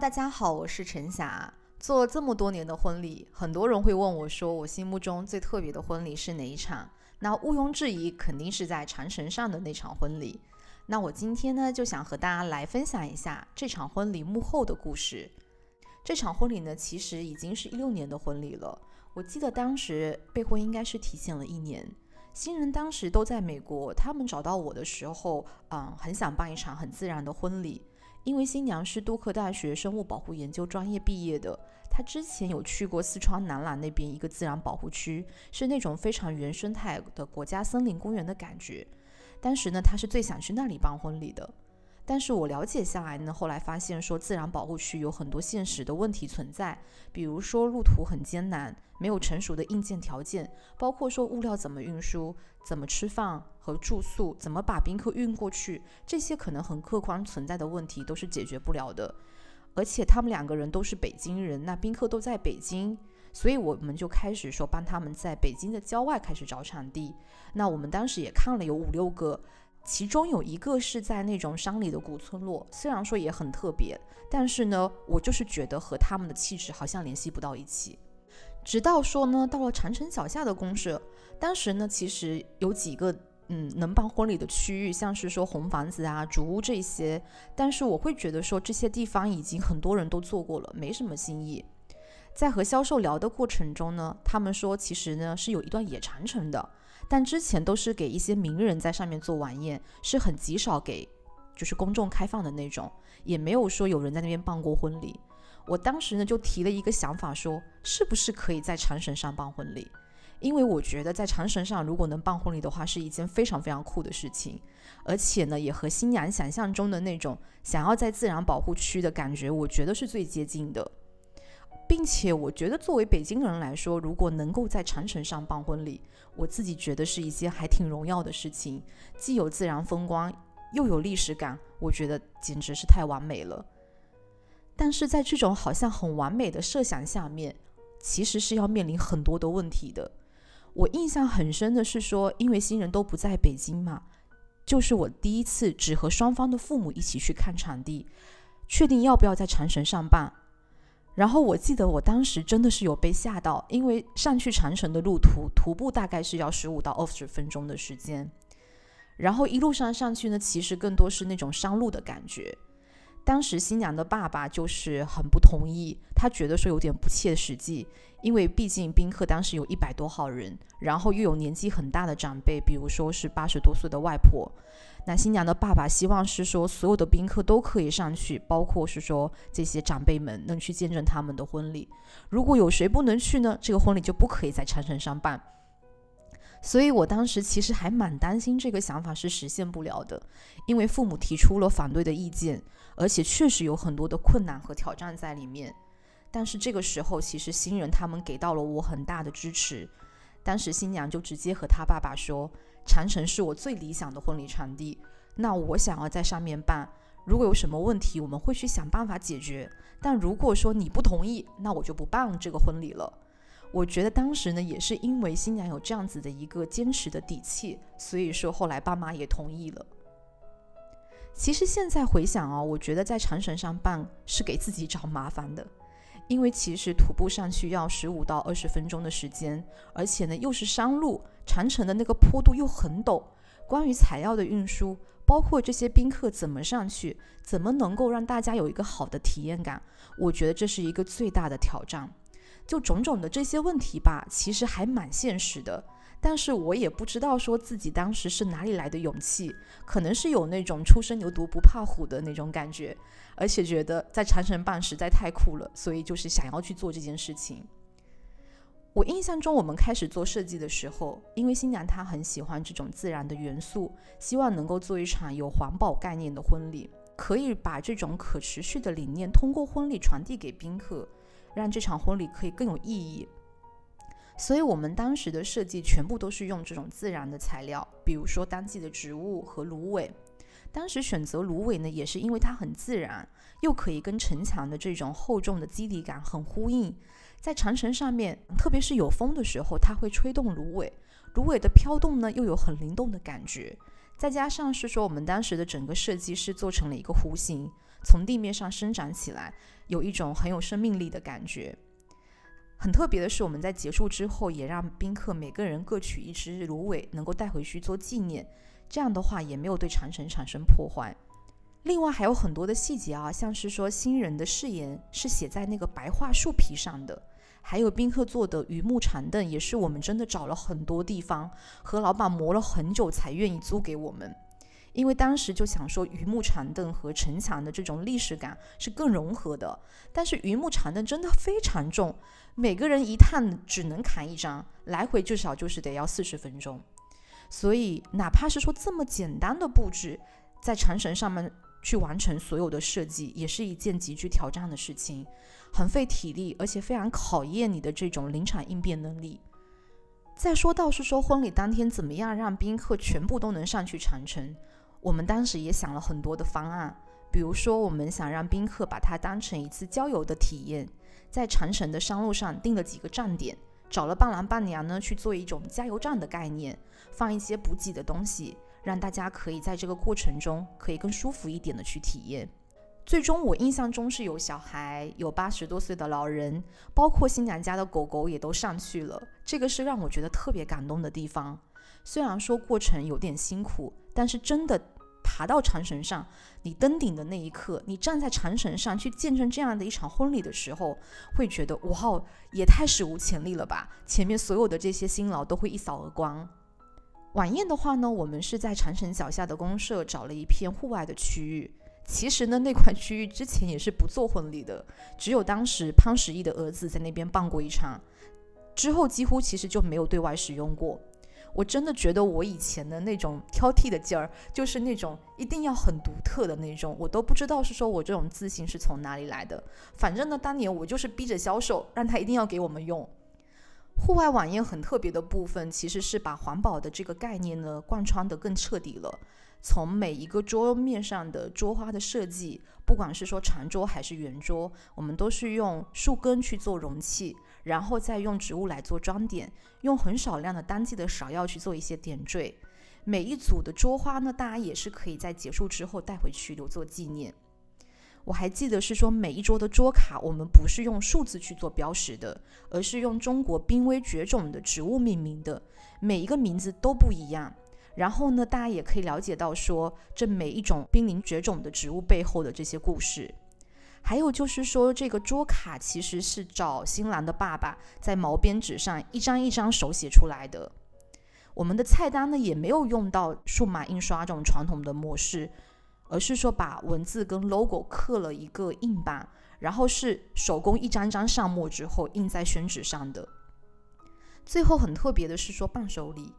大家好，我是陈霞。做了这么多年的婚礼，很多人会问我说，我心目中最特别的婚礼是哪一场？那毋庸置疑，肯定是在长城上的那场婚礼。那我今天呢，就想和大家来分享一下这场婚礼幕后的故事。这场婚礼呢，其实已经是一六年的婚礼了。我记得当时备婚应该是提前了一年。新人当时都在美国，他们找到我的时候，嗯，很想办一场很自然的婚礼。因为新娘是杜克大学生物保护研究专业毕业的，她之前有去过四川南朗那边一个自然保护区，是那种非常原生态的国家森林公园的感觉。当时呢，她是最想去那里办婚礼的。但是我了解下来呢，后来发现说自然保护区有很多现实的问题存在，比如说路途很艰难，没有成熟的硬件条件，包括说物料怎么运输、怎么吃饭和住宿、怎么把宾客运过去，这些可能很客观存在的问题都是解决不了的。而且他们两个人都是北京人，那宾客都在北京，所以我们就开始说帮他们在北京的郊外开始找场地。那我们当时也看了有五六个。其中有一个是在那种山里的古村落，虽然说也很特别，但是呢，我就是觉得和他们的气质好像联系不到一起。直到说呢，到了长城脚下的公社，当时呢，其实有几个嗯能办婚礼的区域，像是说红房子啊、竹屋这些，但是我会觉得说这些地方已经很多人都做过了，没什么新意。在和销售聊的过程中呢，他们说其实呢是有一段野长城的。但之前都是给一些名人在上面做晚宴，是很极少给就是公众开放的那种，也没有说有人在那边办过婚礼。我当时呢就提了一个想法，说是不是可以在长城上办婚礼？因为我觉得在长城上如果能办婚礼的话，是一件非常非常酷的事情，而且呢也和新娘想象中的那种想要在自然保护区的感觉，我觉得是最接近的。并且我觉得，作为北京人来说，如果能够在长城上办婚礼，我自己觉得是一件还挺荣耀的事情，既有自然风光，又有历史感，我觉得简直是太完美了。但是在这种好像很完美的设想下面，其实是要面临很多的问题的。我印象很深的是说，因为新人都不在北京嘛，就是我第一次只和双方的父母一起去看场地，确定要不要在长城上办。然后我记得我当时真的是有被吓到，因为上去长城的路途徒步大概是要十五到二十分钟的时间，然后一路上上去呢，其实更多是那种山路的感觉。当时新娘的爸爸就是很不同意，他觉得说有点不切实际，因为毕竟宾客当时有一百多号人，然后又有年纪很大的长辈，比如说是八十多岁的外婆。那新娘的爸爸希望是说所有的宾客都可以上去，包括是说这些长辈们能去见证他们的婚礼。如果有谁不能去呢，这个婚礼就不可以在长城上办。所以我当时其实还蛮担心这个想法是实现不了的，因为父母提出了反对的意见，而且确实有很多的困难和挑战在里面。但是这个时候，其实新人他们给到了我很大的支持。当时新娘就直接和他爸爸说。长城是我最理想的婚礼场地，那我想要在上面办。如果有什么问题，我们会去想办法解决。但如果说你不同意，那我就不办这个婚礼了。我觉得当时呢，也是因为新娘有这样子的一个坚持的底气，所以说后来爸妈也同意了。其实现在回想哦，我觉得在长城上办是给自己找麻烦的。因为其实徒步上去要十五到二十分钟的时间，而且呢又是山路，长城的那个坡度又很陡。关于材料的运输，包括这些宾客怎么上去，怎么能够让大家有一个好的体验感，我觉得这是一个最大的挑战。就种种的这些问题吧，其实还蛮现实的。但是我也不知道说自己当时是哪里来的勇气，可能是有那种初生牛犊不怕虎的那种感觉，而且觉得在长城办实在太酷了，所以就是想要去做这件事情。我印象中，我们开始做设计的时候，因为新娘她很喜欢这种自然的元素，希望能够做一场有环保概念的婚礼，可以把这种可持续的理念通过婚礼传递给宾客，让这场婚礼可以更有意义。所以我们当时的设计全部都是用这种自然的材料，比如说当季的植物和芦苇。当时选择芦苇呢，也是因为它很自然，又可以跟城墙的这种厚重的肌理感很呼应。在长城上面，特别是有风的时候，它会吹动芦苇，芦苇的飘动呢，又有很灵动的感觉。再加上是说，我们当时的整个设计是做成了一个弧形，从地面上生长起来，有一种很有生命力的感觉。很特别的是，我们在结束之后，也让宾客每个人各取一支芦苇，能够带回去做纪念。这样的话，也没有对长城产生破坏。另外还有很多的细节啊，像是说新人的誓言是写在那个白桦树皮上的，还有宾客坐的榆木长凳，也是我们真的找了很多地方和老板磨了很久才愿意租给我们。因为当时就想说，榆木长凳和城墙的这种历史感是更融合的。但是榆木长凳真的非常重，每个人一趟只能扛一张，来回至少就是得要四十分钟。所以哪怕是说这么简单的布置，在长城上面去完成所有的设计，也是一件极具挑战的事情，很费体力，而且非常考验你的这种临场应变能力。再说到是说婚礼当天怎么样让宾客全部都能上去长城。我们当时也想了很多的方案，比如说，我们想让宾客把它当成一次郊游的体验，在长城的山路上定了几个站点，找了伴郎伴娘呢去做一种加油站的概念，放一些补给的东西，让大家可以在这个过程中可以更舒服一点的去体验。最终，我印象中是有小孩，有八十多岁的老人，包括新娘家的狗狗也都上去了，这个是让我觉得特别感动的地方。虽然说过程有点辛苦，但是真的爬到长绳上，你登顶的那一刻，你站在长绳上去见证这样的一场婚礼的时候，会觉得哇，也太史无前例了吧！前面所有的这些辛劳都会一扫而光。晚宴的话呢，我们是在长城脚下的公社找了一片户外的区域。其实呢，那块区域之前也是不做婚礼的，只有当时潘石屹的儿子在那边办过一场，之后几乎其实就没有对外使用过。我真的觉得我以前的那种挑剔的劲儿，就是那种一定要很独特的那种，我都不知道是说我这种自信是从哪里来的。反正呢，当年我就是逼着销售，让他一定要给我们用。户外晚宴很特别的部分，其实是把环保的这个概念呢贯穿得更彻底了。从每一个桌面上的桌花的设计，不管是说长桌还是圆桌，我们都是用树根去做容器。然后再用植物来做装点，用很少量的当季的芍药去做一些点缀。每一组的桌花呢，大家也是可以在结束之后带回去留作纪念。我还记得是说，每一桌的桌卡，我们不是用数字去做标识的，而是用中国濒危绝种的植物命名的，每一个名字都不一样。然后呢，大家也可以了解到说，这每一种濒临绝种的植物背后的这些故事。还有就是说，这个桌卡其实是找新郎的爸爸在毛边纸上一张一张手写出来的。我们的菜单呢也没有用到数码印刷这种传统的模式，而是说把文字跟 logo 刻了一个印版，然后是手工一张张上墨之后印在宣纸上的。最后很特别的是说伴手礼。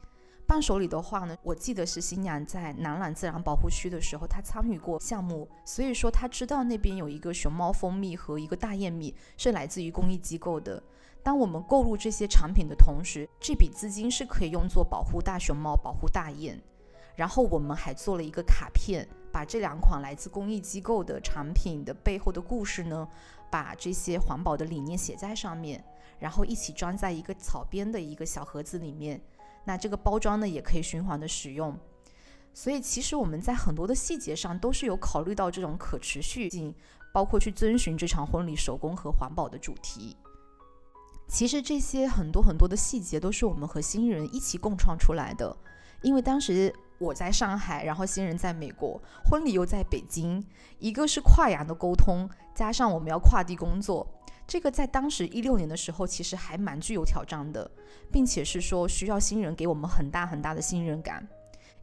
伴手礼的话呢，我记得是新娘在南朗自然保护区的时候，她参与过项目，所以说她知道那边有一个熊猫蜂蜜和一个大雁蜜是来自于公益机构的。当我们购入这些产品的同时，这笔资金是可以用作保护大熊猫、保护大雁。然后我们还做了一个卡片，把这两款来自公益机构的产品的背后的故事呢，把这些环保的理念写在上面，然后一起装在一个草编的一个小盒子里面。那这个包装呢，也可以循环的使用，所以其实我们在很多的细节上都是有考虑到这种可持续性，包括去遵循这场婚礼手工和环保的主题。其实这些很多很多的细节都是我们和新人一起共创出来的，因为当时我在上海，然后新人在美国，婚礼又在北京，一个是跨洋的沟通，加上我们要跨地工作。这个在当时一六年的时候，其实还蛮具有挑战的，并且是说需要新人给我们很大很大的信任感，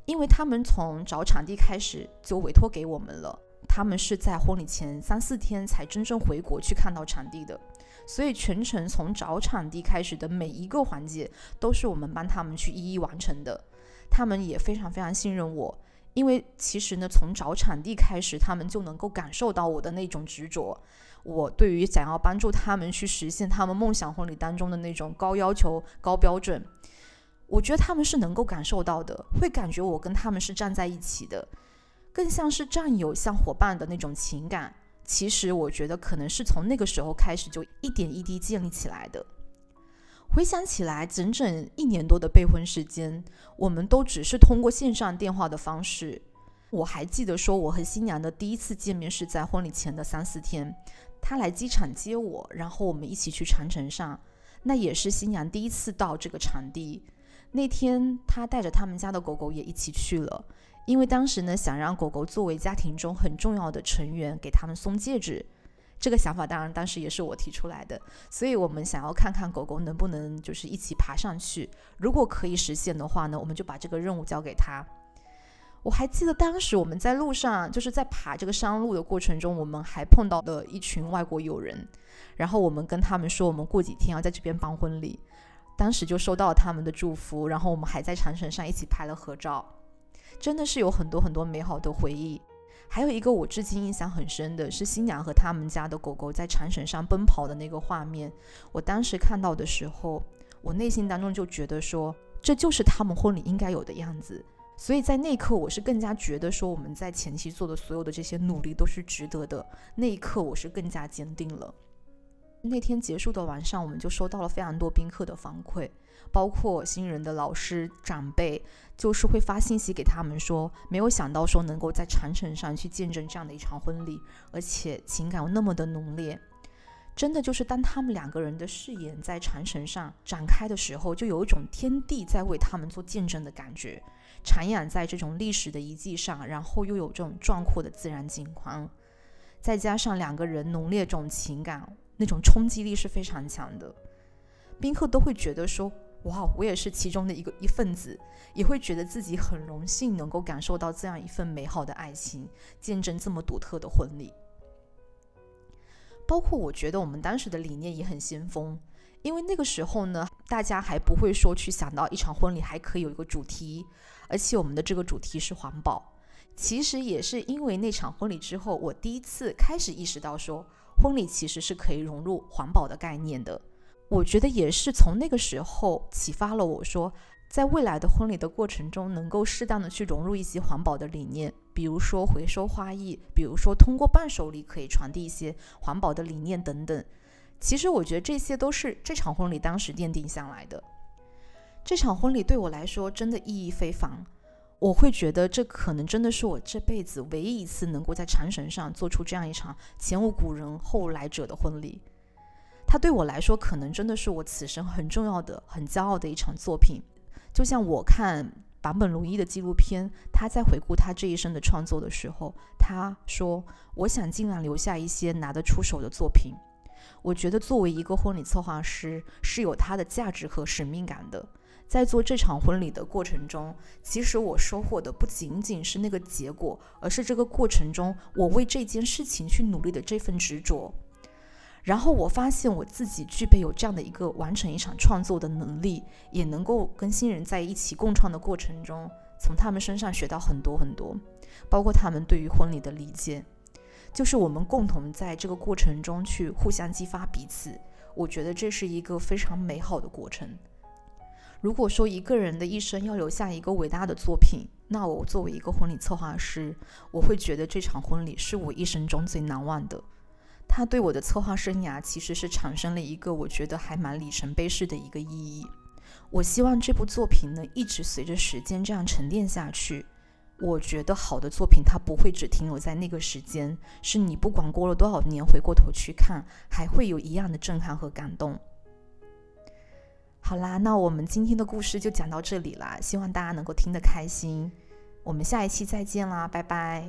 因为他们从找场地开始就委托给我们了，他们是在婚礼前三四天才真正回国去看到场地的，所以全程从找场地开始的每一个环节都是我们帮他们去一一完成的，他们也非常非常信任我。因为其实呢，从找场地开始，他们就能够感受到我的那种执着。我对于想要帮助他们去实现他们梦想婚礼当中的那种高要求、高标准，我觉得他们是能够感受到的，会感觉我跟他们是站在一起的，更像是战友、像伙伴的那种情感。其实我觉得可能是从那个时候开始就一点一滴建立起来的。回想起来，整整一年多的备婚时间，我们都只是通过线上电话的方式。我还记得说，我和新娘的第一次见面是在婚礼前的三四天，她来机场接我，然后我们一起去长城上。那也是新娘第一次到这个场地。那天她带着他们家的狗狗也一起去了，因为当时呢，想让狗狗作为家庭中很重要的成员，给他们送戒指。这个想法当然当时也是我提出来的，所以我们想要看看狗狗能不能就是一起爬上去。如果可以实现的话呢，我们就把这个任务交给他。我还记得当时我们在路上，就是在爬这个山路的过程中，我们还碰到了一群外国友人，然后我们跟他们说，我们过几天要在这边办婚礼。当时就收到了他们的祝福，然后我们还在长城上一起拍了合照，真的是有很多很多美好的回忆。还有一个我至今印象很深的是新娘和他们家的狗狗在长绳上奔跑的那个画面。我当时看到的时候，我内心当中就觉得说，这就是他们婚礼应该有的样子。所以在那一刻，我是更加觉得说，我们在前期做的所有的这些努力都是值得的。那一刻，我是更加坚定了。那天结束的晚上，我们就收到了非常多宾客的反馈，包括新人的老师长辈，就是会发信息给他们说，没有想到说能够在长城上去见证这样的一场婚礼，而且情感又那么的浓烈，真的就是当他们两个人的誓言在长城上展开的时候，就有一种天地在为他们做见证的感觉，徜徉在这种历史的遗迹上，然后又有这种壮阔的自然景观，再加上两个人浓烈这种情感。那种冲击力是非常强的，宾客都会觉得说：“哇，我也是其中的一个一份子，也会觉得自己很荣幸能够感受到这样一份美好的爱情，见证这么独特的婚礼。”包括我觉得我们当时的理念也很先锋，因为那个时候呢，大家还不会说去想到一场婚礼还可以有一个主题，而且我们的这个主题是环保。其实也是因为那场婚礼之后，我第一次开始意识到说。婚礼其实是可以融入环保的概念的，我觉得也是从那个时候启发了我说，在未来的婚礼的过程中，能够适当的去融入一些环保的理念，比如说回收花艺，比如说通过伴手礼可以传递一些环保的理念等等。其实我觉得这些都是这场婚礼当时奠定下来的。这场婚礼对我来说真的意义非凡。我会觉得这可能真的是我这辈子唯一一次能够在长绳上做出这样一场前无古人后来者的婚礼。它对我来说，可能真的是我此生很重要的、很骄傲的一场作品。就像我看坂本龙一的纪录片，他在回顾他这一生的创作的时候，他说：“我想尽量留下一些拿得出手的作品。”我觉得作为一个婚礼策划师，是有他的价值和使命感的。在做这场婚礼的过程中，其实我收获的不仅仅是那个结果，而是这个过程中我为这件事情去努力的这份执着。然后我发现我自己具备有这样的一个完成一场创作的能力，也能够跟新人在一起共创的过程中，从他们身上学到很多很多，包括他们对于婚礼的理解，就是我们共同在这个过程中去互相激发彼此。我觉得这是一个非常美好的过程。如果说一个人的一生要留下一个伟大的作品，那我作为一个婚礼策划师，我会觉得这场婚礼是我一生中最难忘的。它对我的策划生涯其实是产生了一个我觉得还蛮里程碑式的一个意义。我希望这部作品能一直随着时间这样沉淀下去。我觉得好的作品它不会只停留在那个时间，是你不管过了多少年回过头去看，还会有一样的震撼和感动。好啦，那我们今天的故事就讲到这里啦，希望大家能够听得开心。我们下一期再见啦，拜拜。